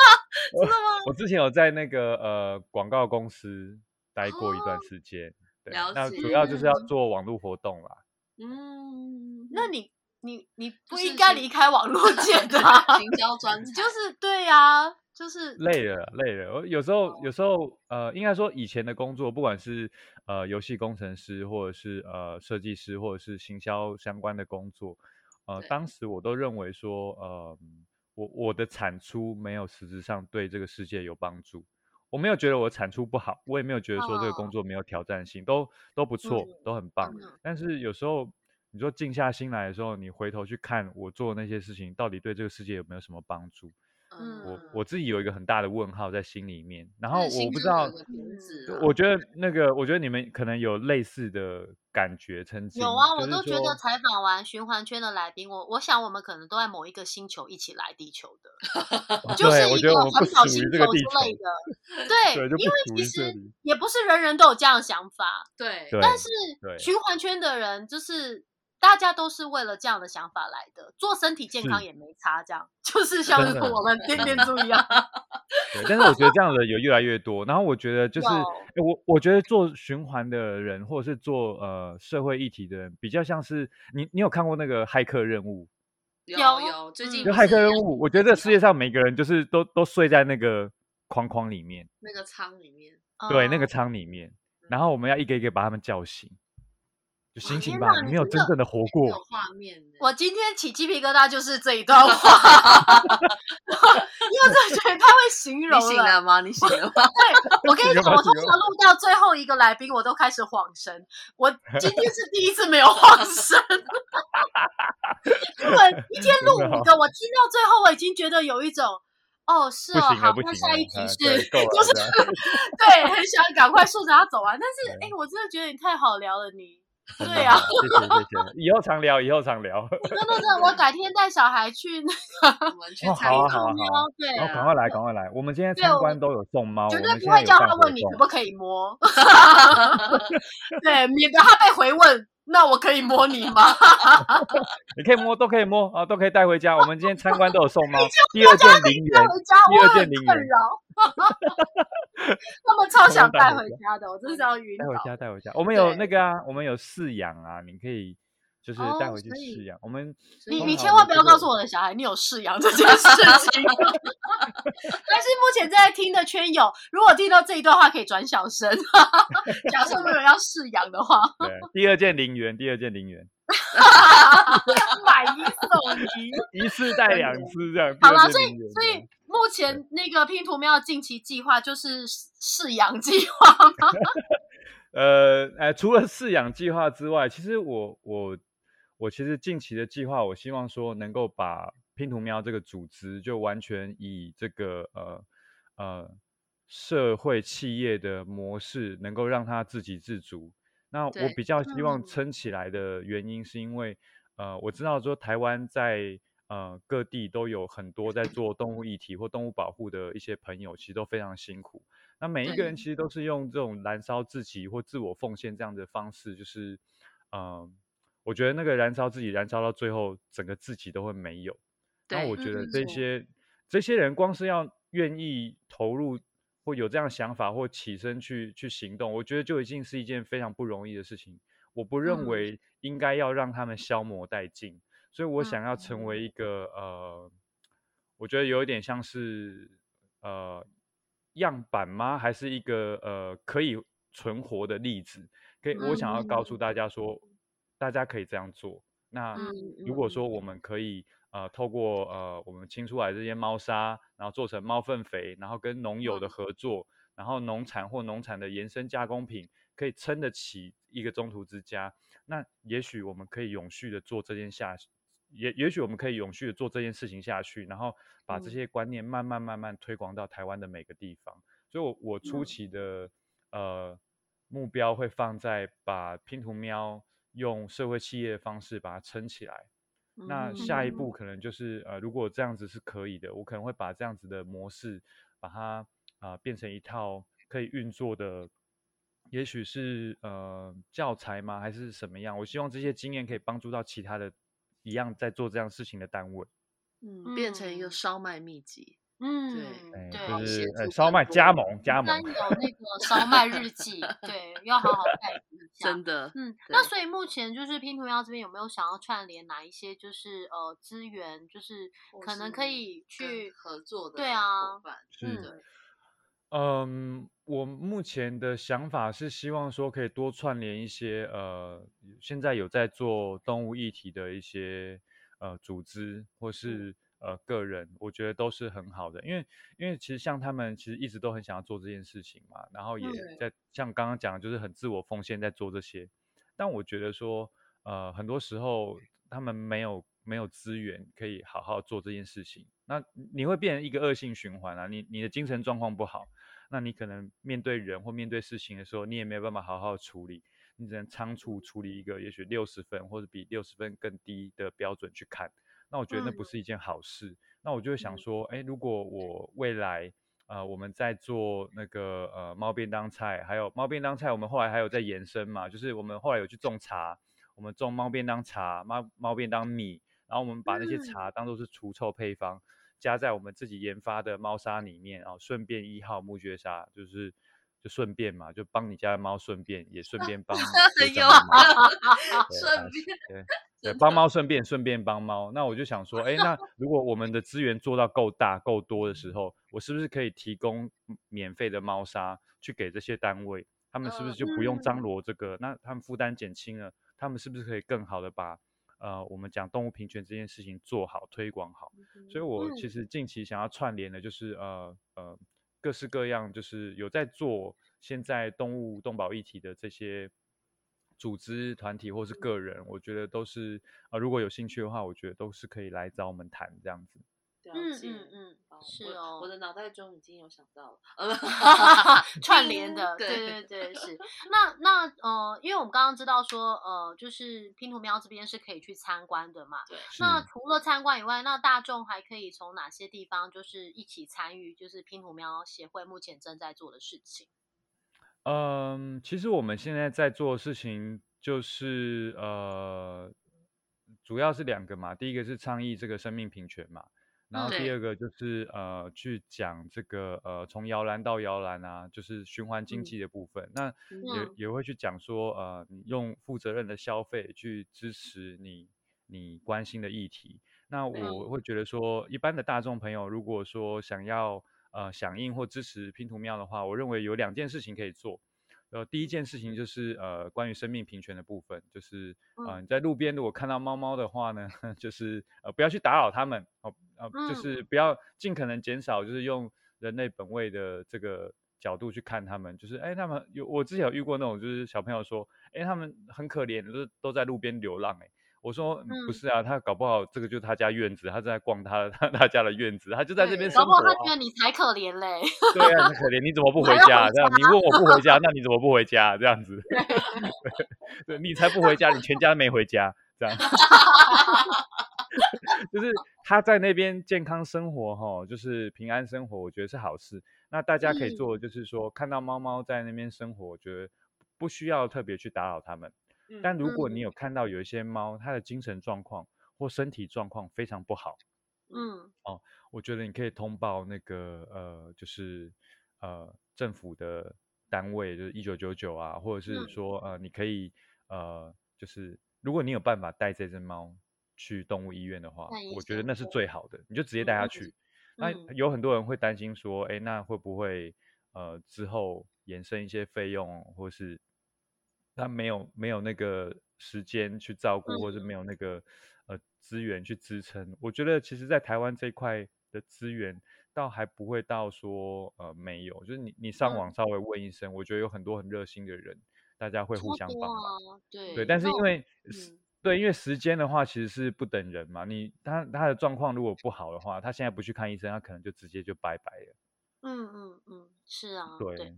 真的吗？我之前有在那个呃广告公司待过一段时间，对，那主要就是要做网络活动啦。嗯，那你你你不应该离开网络界的行销专，就是 对呀，就是累了累了。我有时候有时候呃，应该说以前的工作，不管是呃游戏工程师，或者是呃设计师，或者是行销相关的工作。呃，当时我都认为说，呃，我我的产出没有实质上对这个世界有帮助，我没有觉得我产出不好，我也没有觉得说这个工作没有挑战性，都都不错，都很棒。但是有时候你说静下心来的时候，你回头去看我做的那些事情，到底对这个世界有没有什么帮助？我我自己有一个很大的问号在心里面，然后我不知道，我觉得？那个，我觉得你们可能有类似的感觉，曾经有啊，我都觉得采访完循环圈的来宾，我我想我们可能都在某一个星球一起来地球的，就是一个环保星球之类的，对，因为其实也不是人人都有这样的想法，对，但是循环圈的人就是。大家都是为了这样的想法来的，做身体健康也没差，这样 就是像我们天天猪一样。对，但是我觉得这样的有越来越多。然后我觉得就是，我我觉得做循环的人，或者是做呃社会议题的人，比较像是你，你有看过那个骇客任务？有有，最近就骇客任务，我觉得这世界上每个人就是都都睡在那个框框里面，那个舱里面，对，那个舱里面，然后我们要一个一个把他们叫醒。醒醒吧，你没有真正的活过。有画面。我今天起鸡皮疙瘩就是这一段 话，因为真的觉得太会形容了。你醒了吗？你醒了吗？对，我跟你讲，我通常录到最后一个来宾，我都开始晃神。我今天是第一次没有晃神。因为一天录五个，我听到最后，我已经觉得有一种，哦，是哦，好，那下一题是，就是对，很想赶快顺着他走完。但是，哎，我真的觉得你太好聊了，你。对呀，谢谢谢谢，以后常聊，以后常聊。真的真的，我改天带小孩去那个 去参观猫，对，赶快来赶快来，我们今天参观都有送猫，绝对不会叫他问你可不可以摸，对，免得他被回问。那我可以摸你吗？你可以摸，都可以摸啊，都可以带回家。我们今天参观都有送猫，第二件零元，第二件零元。他们超想带回家的，我真是要晕带回家，带回家。我们有那个啊，我们有饲养啊，你可以。就是带回去试养，我们你你千万不要告诉我的小孩你有试养这件事情。但是目前在听的圈友，如果听到这一段话，可以转小声。假设没有要试养的话，对，第二件零元，第二件零元。买一送一，一次带两次这样。好了，所以所以目前那个拼图喵近期计划就是试养计划吗？呃，哎，除了饲养计划之外，其实我我我其实近期的计划，我希望说能够把拼图喵这个组织就完全以这个呃呃社会企业的模式，能够让它自给自足。那我比较希望撑起来的原因，是因为呃我知道说台湾在呃各地都有很多在做动物议题或动物保护的一些朋友，其实都非常辛苦。那每一个人其实都是用这种燃烧自己或自我奉献这样的方式，就是，嗯，我觉得那个燃烧自己，燃烧到最后，整个自己都会没有。那我觉得这些这些人光是要愿意投入或有这样想法或起身去去行动，我觉得就已经是一件非常不容易的事情。我不认为应该要让他们消磨殆尽，所以我想要成为一个呃，我觉得有一点像是呃。样板吗？还是一个呃可以存活的例子？可以，我想要告诉大家说，大家可以这样做。那如果说我们可以呃透过呃我们清出来这些猫砂，然后做成猫粪肥，然后跟农友的合作，然后农产或农产的延伸加工品，可以撑得起一个中途之家，那也许我们可以永续的做这件下。也也许我们可以永续的做这件事情下去，然后把这些观念慢慢慢慢推广到台湾的每个地方。所以，我我初期的呃目标会放在把拼图喵用社会企业的方式把它撑起来。那下一步可能就是呃，如果这样子是可以的，我可能会把这样子的模式把它啊变成一套可以运作的，也许是呃教材吗，还是什么样？我希望这些经验可以帮助到其他的。一样在做这样事情的单位，嗯，变成一个烧麦秘籍，嗯，对，就是烧麦加盟加盟，有那个烧麦日记，对，要好好 带一下，真的，嗯，那所以目前就是拼图妖这边有没有想要串联哪一些就是呃资源，就是可能可以去合作的，对啊，是。嗯，我目前的想法是希望说可以多串联一些呃，现在有在做动物议题的一些呃组织或是呃个人，我觉得都是很好的，因为因为其实像他们其实一直都很想要做这件事情嘛，然后也在像刚刚讲的就是很自我奉献在做这些，但我觉得说呃很多时候他们没有没有资源可以好好做这件事情，那你会变成一个恶性循环啊，你你的精神状况不好。那你可能面对人或面对事情的时候，你也没有办法好好处理，你只能仓促处理一个也许六十分或者比六十分更低的标准去看。那我觉得那不是一件好事。那我就会想说，哎，如果我未来呃我们在做那个呃猫便当菜，还有猫便当菜，我们后来还有在延伸嘛，就是我们后来有去种茶，我们种猫便当茶、猫猫便当米，然后我们把那些茶当做是除臭配方。加在我们自己研发的猫砂里面啊，顺便一号木屑砂，就是就顺便嘛，就帮你家的猫顺便，也顺 便帮 顺便对对帮猫顺便顺便帮猫。那我就想说，哎，那如果我们的资源做到够大够多的时候，我是不是可以提供免费的猫砂去给这些单位？他们是不是就不用张罗这个？那他们负担减轻了，他们是不是可以更好的把？呃，我们讲动物平权这件事情做好推广好，所以我其实近期想要串联的，就是呃呃各式各样，就是有在做现在动物动保议题的这些组织团体或是个人，我觉得都是啊，如果有兴趣的话，我觉得都是可以来找我们谈这样子。嗯嗯嗯。是哦，我的脑袋中已经有想到了，串联的，对对对，是。那那呃，因为我们刚刚知道说，呃，就是拼图喵这边是可以去参观的嘛。对。那除了参观以外，那大众还可以从哪些地方就是一起参与，就是拼图喵协会目前正在做的事情？嗯，其实我们现在在做的事情就是呃，主要是两个嘛，第一个是倡议这个生命平权嘛。然后第二个就是呃，去讲这个呃，从摇篮到摇篮啊，就是循环经济的部分。那也也会去讲说呃，你用负责任的消费去支持你你关心的议题。那我会觉得说，一般的大众朋友如果说想要呃响应或支持拼图喵的话，我认为有两件事情可以做。呃，第一件事情就是呃，关于生命平权的部分，就是呃，你在路边如果看到猫猫的话呢，就是呃，不要去打扰它们哦，呃，就是不要尽可能减少，就是用人类本位的这个角度去看它们，就是哎，他们有我之前有遇过那种，就是小朋友说，哎，他们很可怜，都都在路边流浪，哎。我说不是啊，他搞不好这个就是他家院子，他在逛他他他家的院子，他就在这边生活。搞不好他觉得你才可怜嘞。对啊，很可怜，你怎么不回家？这样你问我不回家，那你怎么不回家？这样子，对，你才不回家，你全家没回家，这样。就是他在那边健康生活哈，就是平安生活，我觉得是好事。那大家可以做，就是说看到猫猫在那边生活，我觉得不需要特别去打扰他们。但如果你有看到有一些猫，它的精神状况或身体状况非常不好，嗯，哦，我觉得你可以通报那个呃，就是呃政府的单位，就是一九九九啊，或者是说呃，你可以呃，就是如果你有办法带这只猫去动物医院的话，我觉得那是最好的，你就直接带它去。那有很多人会担心说，哎，那会不会呃之后延伸一些费用，或是？他没有没有那个时间去照顾，或者没有那个呃资源去支撑。我觉得其实，在台湾这一块的资源，倒还不会到说呃没有。就是你你上网稍微问一声，我觉得有很多很热心的人，大家会互相帮忙。对对，但是因为对，因为时间的话，其实是不等人嘛。你他他的状况如果不好的话，他现在不去看医生，他可能就直接就拜拜了。嗯嗯嗯，是啊，对。对，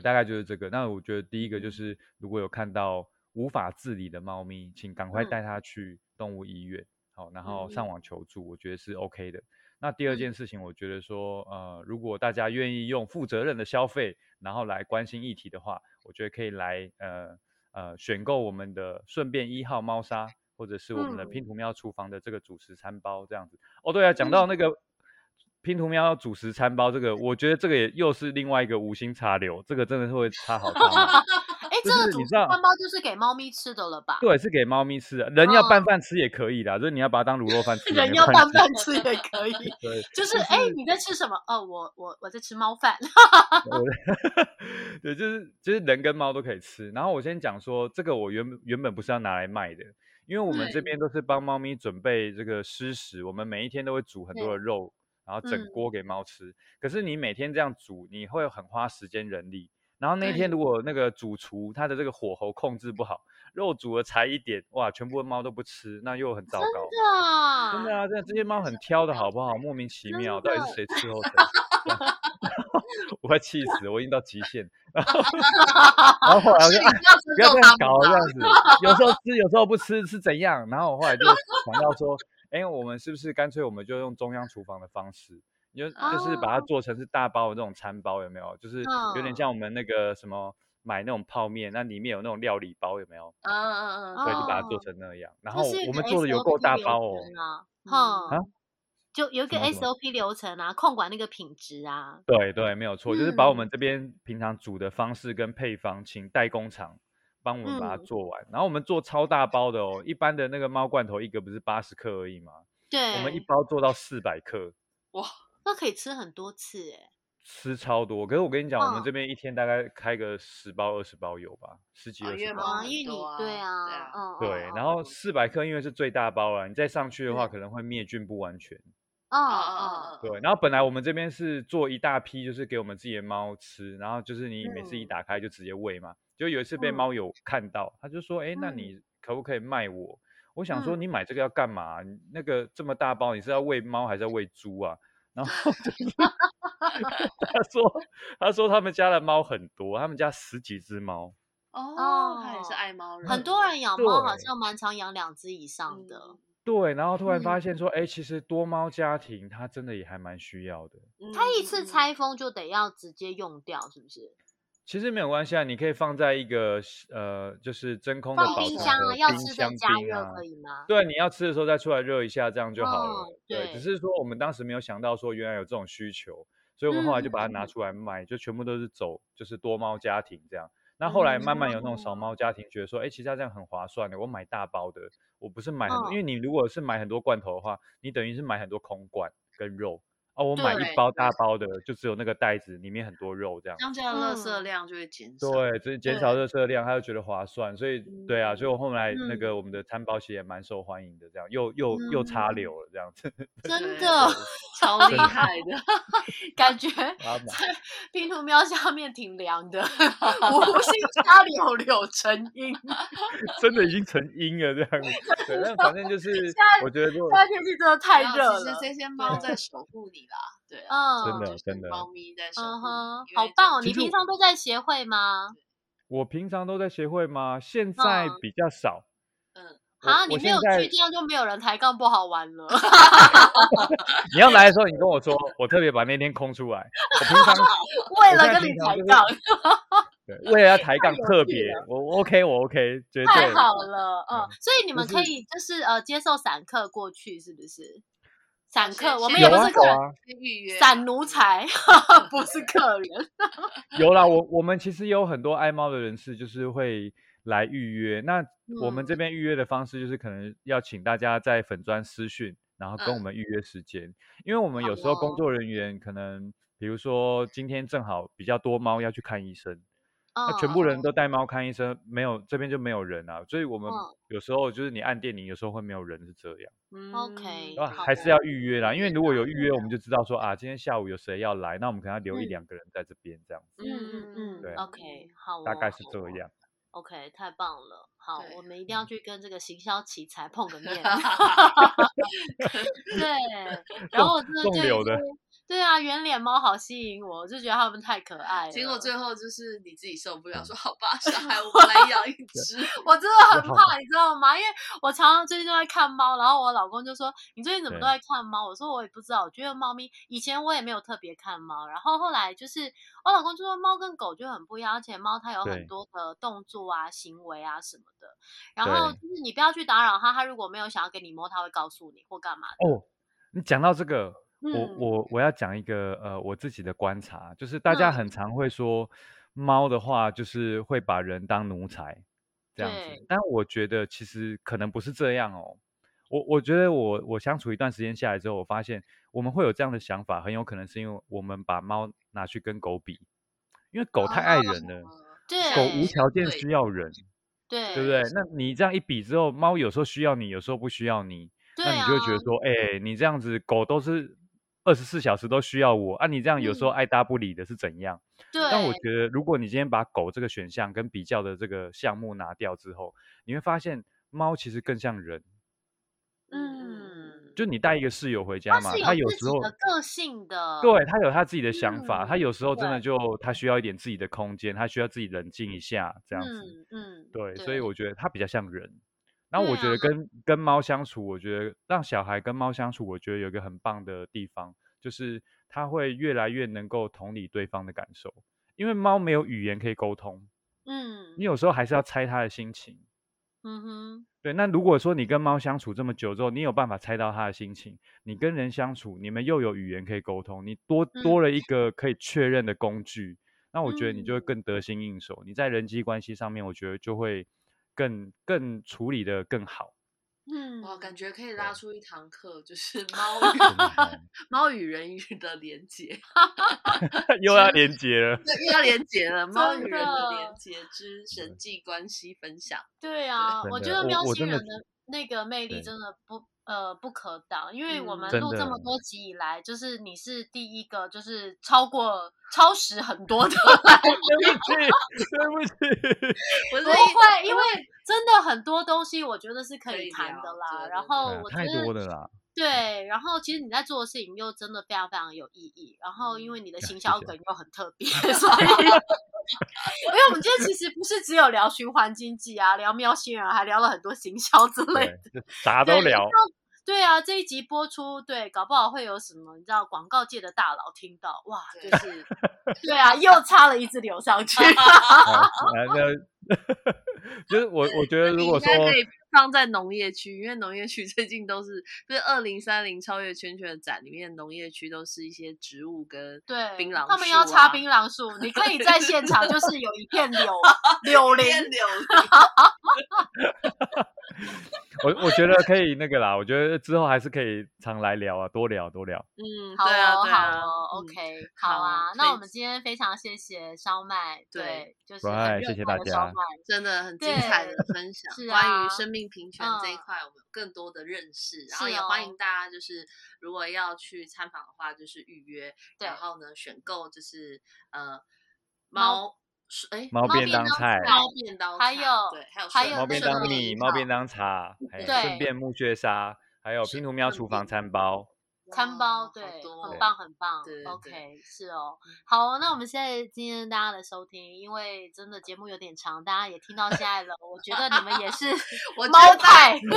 大概就是这个。那我觉得第一个就是，如果有看到无法自理的猫咪，请赶快带它去动物医院，好，然后上网求助，我觉得是 OK 的。那第二件事情，我觉得说，呃，如果大家愿意用负责任的消费，然后来关心议题的话，我觉得可以来，呃呃，选购我们的顺便一号猫砂，或者是我们的拼图喵厨房的这个主食餐包这样子。哦，对啊，讲到那个。拼图喵主食餐包，这个我觉得这个也又是另外一个无心插柳，这个真的是会插好大。哎，这个主食餐包就是给猫咪吃的了吧？对，是给猫咪吃的，人要拌饭吃也可以的，就是你要把它当卤肉饭吃。人要拌饭吃也可以。对，就是哎，你在吃什么？哦，我我我在吃猫饭。对，就是就是人跟猫都可以吃。然后我先讲说，这个我原原本不是要拿来卖的，因为我们这边都是帮猫咪准备这个湿食，我们每一天都会煮很多的肉。然后整锅给猫吃，可是你每天这样煮，你会很花时间人力。然后那天如果那个主厨他的这个火候控制不好，肉煮了才一点，哇，全部的猫都不吃，那又很糟糕。真的，真的啊，这这些猫很挑的好不好？莫名其妙，到底是谁伺候谁？我快气死，我已经到极限。然后后来我就不要这样搞，这样子，有时候吃，有时候不吃是怎样？然后我后来就想到说。哎，我们是不是干脆我们就用中央厨房的方式，就就是把它做成是大包的那种餐包，有没有？就是有点像我们那个什么买那种泡面，那里面有那种料理包，有没有？嗯嗯嗯。对，就把它做成那样。然后我们做的有够大包哦。哈。就有一个 SOP 流程啊，控管那个品质啊。对对，没有错，就是把我们这边平常煮的方式跟配方，请代工厂。帮我们把它做完，然后我们做超大包的哦，一般的那个猫罐头一个不是八十克而已吗？对，我们一包做到四百克，哇，那可以吃很多次哎，吃超多。可是我跟你讲，我们这边一天大概开个十包二十包有吧，十几二十包，因为你对啊，嗯，对，然后四百克因为是最大包了，你再上去的话可能会灭菌不完全。哦哦，对，然后本来我们这边是做一大批，就是给我们自己的猫吃，然后就是你每次一打开就直接喂嘛。就有一次被猫友看到，他就说：“哎，那你可不可以卖我？”我想说：“你买这个要干嘛？那个这么大包，你是要喂猫还是要喂猪啊？”然后 他说：“他说他们家的猫很多，他们家十几只猫。”哦，他也是爱猫人。很多人养猫好像蛮常养两只以上的。对，然后突然发现说：“哎，其实多猫家庭它真的也还蛮需要的。”它一次拆封就得要直接用掉，是不是？其实没有关系啊，你可以放在一个呃，就是真空的保冰箱啊，要吃的加热可以吗？对，你要吃的时候再出来热一下，这样就好了。对，只是说我们当时没有想到说原来有这种需求，所以我们后来就把它拿出来卖，就全部都是走就是多猫家庭这样。那后来慢慢有那种少猫家庭觉得说，哎，其实这样很划算的，我买大包的，我不是买很，因为你如果是买很多罐头的话，你等于是买很多空罐跟肉。哦，我买一包大包的，就只有那个袋子里面很多肉这样，这样垃圾量就会减少。对，这减少热色量，他就觉得划算，所以对啊，所以我后来那个我们的餐包其实也蛮受欢迎的，这样又又又插流了这样子，真的超厉害的 感觉，在。拼图喵下面挺凉的，无心插柳柳成荫，真的已经成荫了这样子。对，但反正就是我觉得，现在天气真的太热了，其实这些猫在。守护你啦，对，嗯，真的真的，猫咪在守护，好棒哦！你平常都在协会吗？我平常都在协会吗？现在比较少。嗯，啊，你没有去，这样就没有人抬杠不好玩了。你要来的时候，你跟我说，我特别把那天空出来。我平常 为了跟你抬杠，对，为了要抬杠特别，我 OK，我 OK，绝对太好了。嗯，所以你们可以就是呃接受散客过去，是不是？散客，我们也不是客人，预约散奴才，不是客人。有啦，我我们其实有很多爱猫的人士，就是会来预约。那我们这边预约的方式，就是可能要请大家在粉砖私讯，然后跟我们预约时间。因为我们有时候工作人员可能，比如说今天正好比较多猫要去看医生。那全部人都带猫看医生，没有这边就没有人啊，所以我们有时候就是你按电铃，有时候会没有人是这样。OK，还是要预约啦，因为如果有预约，我们就知道说啊，今天下午有谁要来，那我们可能要留一两个人在这边这样子。嗯嗯嗯，对，OK，好，大概是这样。OK，太棒了，好，我们一定要去跟这个行销奇才碰个面。对，然后我真的就。对啊，圆脸猫好吸引我，我就觉得它们太可爱了。结果最后就是你自己受不了，说好吧，小孩我们来 养一只。我真的很怕，你知道吗？因为我常常最近都在看猫，然后我老公就说：“你最近怎么都在看猫？”我说：“我也不知道，我觉得猫咪以前我也没有特别看猫，然后后来就是我老公就说猫跟狗就很不一样，而且猫它有很多的动作啊、行为啊什么的。然后就是你不要去打扰它，它如果没有想要给你摸，它会告诉你或干嘛的。”哦，你讲到这个。我我我要讲一个呃我自己的观察，就是大家很常会说猫的话就是会把人当奴才这样子，但我觉得其实可能不是这样哦。我我觉得我我相处一段时间下来之后，我发现我们会有这样的想法，很有可能是因为我们把猫拿去跟狗比，因为狗太爱人了，对，狗无条件需要人，对，对不对？那你这样一比之后，猫有时候需要你，有时候不需要你，那你就会觉得说，哎，你这样子狗都是。二十四小时都需要我啊！你这样有时候爱搭不理的是怎样？对。但我觉得，如果你今天把狗这个选项跟比较的这个项目拿掉之后，你会发现猫其实更像人。嗯。就你带一个室友回家嘛，他有时候个性的，对他有他自己的想法，他有时候真的就他需要一点自己的空间，他需要自己冷静一下这样子。嗯。对，所以我觉得他比较像人。那我觉得。跟跟猫相处，我觉得让小孩跟猫相处，我觉得有一个很棒的地方，就是他会越来越能够同理对方的感受，因为猫没有语言可以沟通，嗯，你。有时候还是要猜它的心情，嗯哼，对。那如果说你跟猫相处这么久之后，你有办法猜到它的心情，你跟人相处，你们又有语言可以沟通，你多多了一个可以确认的工具，那我觉得你就会更得心应手，你在人际关系上面，我觉得就会。更更处理的更好，嗯，哇，感觉可以拉出一堂课，就是猫 与 猫与人鱼的连接，又要连接了，又要连接了，猫与人的连。接之神。迹关系分享。对啊，我觉得喵星人的那个魅力真的不。呃，不可挡，因为我们录这么多集以来，就是你是第一个，就是超过超时很多的。对不起，对不起，不会，因为真的很多东西，我觉得是可以谈的啦。然后我觉得太多的啦。对，然后其实你在做的事情又真的非常非常有意义。然后因为你的行销梗又很特别，所以，因为我们今天其实不是只有聊循环经济啊，聊喵星人，还聊了很多行销之类的，啥都聊。对啊，这一集播出，对，搞不好会有什么，你知道，广告界的大佬听到，哇，就是，对啊，又插了一支流上去。那 就是我，我觉得如果说，放在农业区，因为农业区 最近都是就是二零三零超越圈圈的展里面，农业区都是一些植物跟对槟榔树、啊。他们要插槟榔树，你可以在现场就是有一片柳 柳林，柳林。我我觉得可以那个啦，我觉得之后还是可以常来聊啊，多聊多聊。嗯，好对啊，哦，对啊好哦嗯，OK，好好啊。那我们今天非常谢谢烧麦，对对，就是谢谢大家卖的烧麦，真的很精彩的分享，是啊关于生命平权这一嗯。块，我们有更多的认识，然后也欢哦。迎大家就是如果要去参访的话，就是预约，然后呢选购就是呃猫猫哎猫便当当菜、猫便当，还有对，还有还有猫便当米、猫便当。茶，还有对顺便木屑沙，还有拼图喵厨房餐包。餐包，哇对很棒很棒对对对，OK，是哦。好哦，那我们现在今天大家的收听，因为真的节目有点长，大家也听到现在了，我觉得你们也是 我觉猫得派。听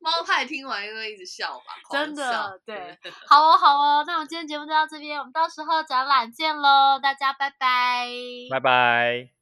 猫派听完又会一直笑吧，狂真的对，好哦，好哦，那我们今天节目就到这边，我们到时候展览见喽，大家拜拜，拜拜。